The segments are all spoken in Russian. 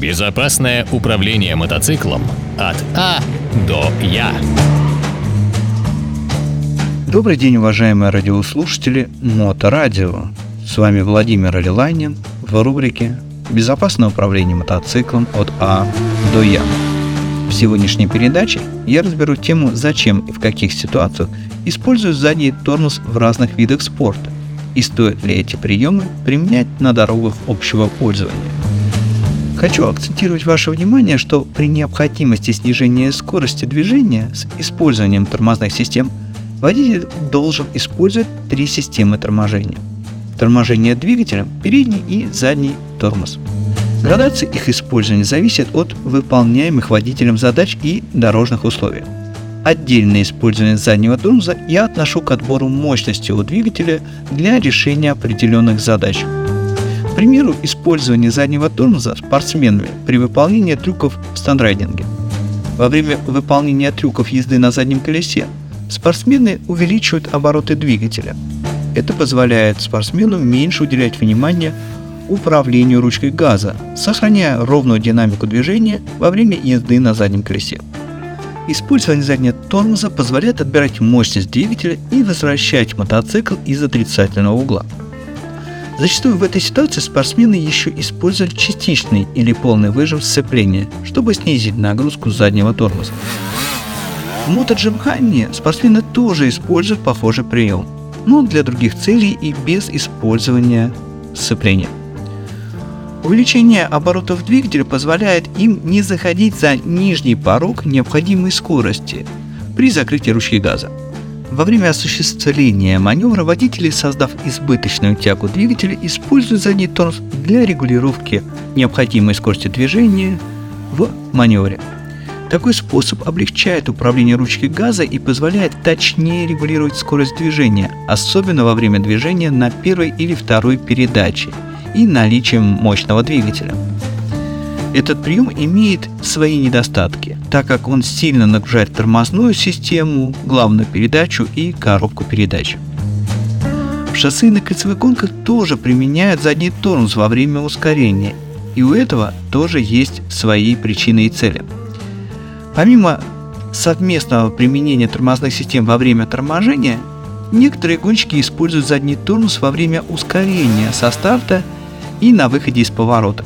Безопасное управление мотоциклом от А до Я. Добрый день, уважаемые радиослушатели Моторадио. С вами Владимир Алилайнин в рубрике «Безопасное управление мотоциклом от А до Я». В сегодняшней передаче я разберу тему, зачем и в каких ситуациях используют задний тормоз в разных видах спорта и стоит ли эти приемы применять на дорогах общего пользования. Хочу акцентировать ваше внимание, что при необходимости снижения скорости движения с использованием тормозных систем водитель должен использовать три системы торможения. Торможение двигателем, передний и задний тормоз – Градация их использования зависит от выполняемых водителем задач и дорожных условий. Отдельное использование заднего тормоза я отношу к отбору мощности у двигателя для решения определенных задач. Примеру, использование заднего тормоза спортсменами при выполнении трюков в стандрайдинге. Во время выполнения трюков езды на заднем колесе спортсмены увеличивают обороты двигателя. Это позволяет спортсмену меньше уделять внимание управлению ручкой газа, сохраняя ровную динамику движения во время езды на заднем колесе. Использование заднего тормоза позволяет отбирать мощность двигателя и возвращать мотоцикл из отрицательного угла. Зачастую в этой ситуации спортсмены еще используют частичный или полный выжим сцепления, чтобы снизить нагрузку заднего тормоза. В мотоджимхане спортсмены тоже используют похожий прием, но для других целей и без использования сцепления. Увеличение оборотов двигателя позволяет им не заходить за нижний порог необходимой скорости при закрытии ручки газа. Во время осуществления маневра водители, создав избыточную тягу двигателя, используют задний тормоз для регулировки необходимой скорости движения в маневре. Такой способ облегчает управление ручкой газа и позволяет точнее регулировать скорость движения, особенно во время движения на первой или второй передаче – и наличием мощного двигателя. Этот прием имеет свои недостатки, так как он сильно нагружает тормозную систему, главную передачу и коробку передач. В шоссейных кольцевых гонках тоже применяют задний тормоз во время ускорения, и у этого тоже есть свои причины и цели. Помимо совместного применения тормозных систем во время торможения, некоторые гонщики используют задний тормоз во время ускорения со старта – и на выходе из поворота.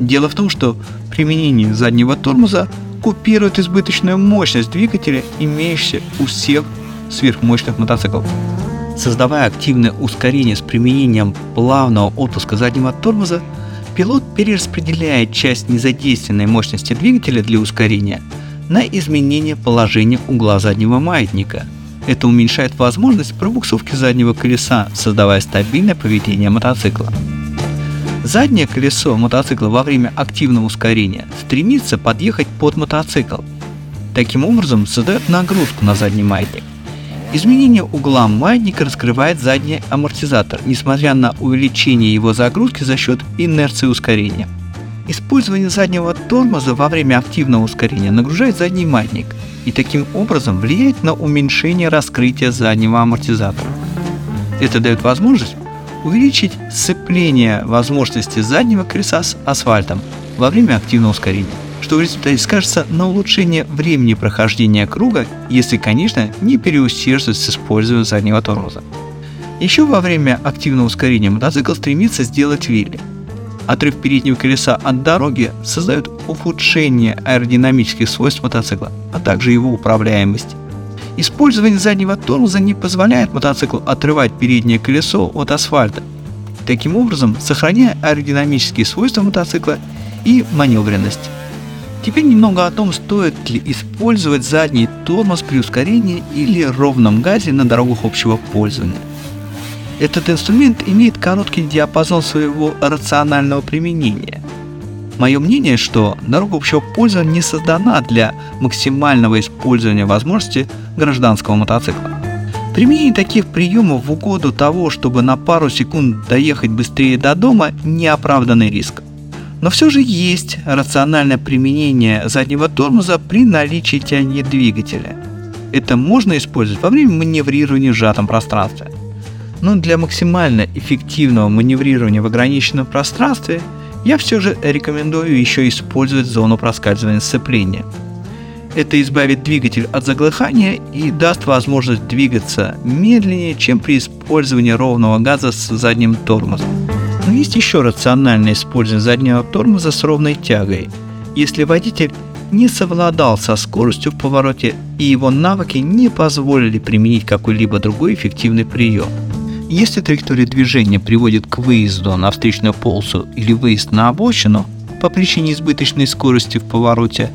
Дело в том, что применение заднего тормоза купирует избыточную мощность двигателя, имеющуюся у всех сверхмощных мотоциклов. Создавая активное ускорение с применением плавного отпуска заднего тормоза, пилот перераспределяет часть незадействованной мощности двигателя для ускорения на изменение положения угла заднего маятника. Это уменьшает возможность пробуксовки заднего колеса, создавая стабильное поведение мотоцикла. Заднее колесо мотоцикла во время активного ускорения стремится подъехать под мотоцикл. Таким образом создает нагрузку на задний маятник. Изменение угла маятника раскрывает задний амортизатор, несмотря на увеличение его загрузки за счет инерции ускорения. Использование заднего тормоза во время активного ускорения нагружает задний маятник и таким образом влияет на уменьшение раскрытия заднего амортизатора. Это дает возможность увеличить сцепление возможности заднего колеса с асфальтом во время активного ускорения, что в результате скажется на улучшение времени прохождения круга, если, конечно, не переусердствовать с использованием заднего тормоза. Еще во время активного ускорения мотоцикл стремится сделать вилли. Отрыв переднего колеса от дороги создает ухудшение аэродинамических свойств мотоцикла, а также его управляемости. Использование заднего тормоза не позволяет мотоциклу отрывать переднее колесо от асфальта, таким образом сохраняя аэродинамические свойства мотоцикла и маневренность. Теперь немного о том, стоит ли использовать задний тормоз при ускорении или ровном газе на дорогах общего пользования. Этот инструмент имеет короткий диапазон своего рационального применения. Мое мнение, что дорога общего пользования не создана для максимального использования возможности гражданского мотоцикла. Применение таких приемов в угоду того, чтобы на пару секунд доехать быстрее до дома, неоправданный риск. Но все же есть рациональное применение заднего тормоза при наличии тяги двигателя. Это можно использовать во время маневрирования в сжатом пространстве. Но для максимально эффективного маневрирования в ограниченном пространстве – я все же рекомендую еще использовать зону проскальзывания сцепления. Это избавит двигатель от заглыхания и даст возможность двигаться медленнее, чем при использовании ровного газа с задним тормозом. Но есть еще рациональное использование заднего тормоза с ровной тягой. Если водитель не совладал со скоростью в повороте и его навыки не позволили применить какой-либо другой эффективный прием. Если траектория движения приводит к выезду на встречную полосу или выезд на обочину по причине избыточной скорости в повороте,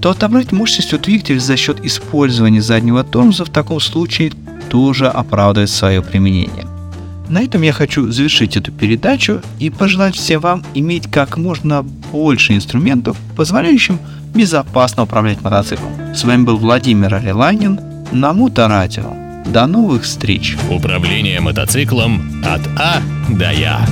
то отобрать мощность у двигателя за счет использования заднего тормоза в таком случае тоже оправдывает свое применение. На этом я хочу завершить эту передачу и пожелать всем вам иметь как можно больше инструментов, позволяющих безопасно управлять мотоциклом. С вами был Владимир Алиланин на Моторадио. До новых встреч! Управление мотоциклом от А до Я.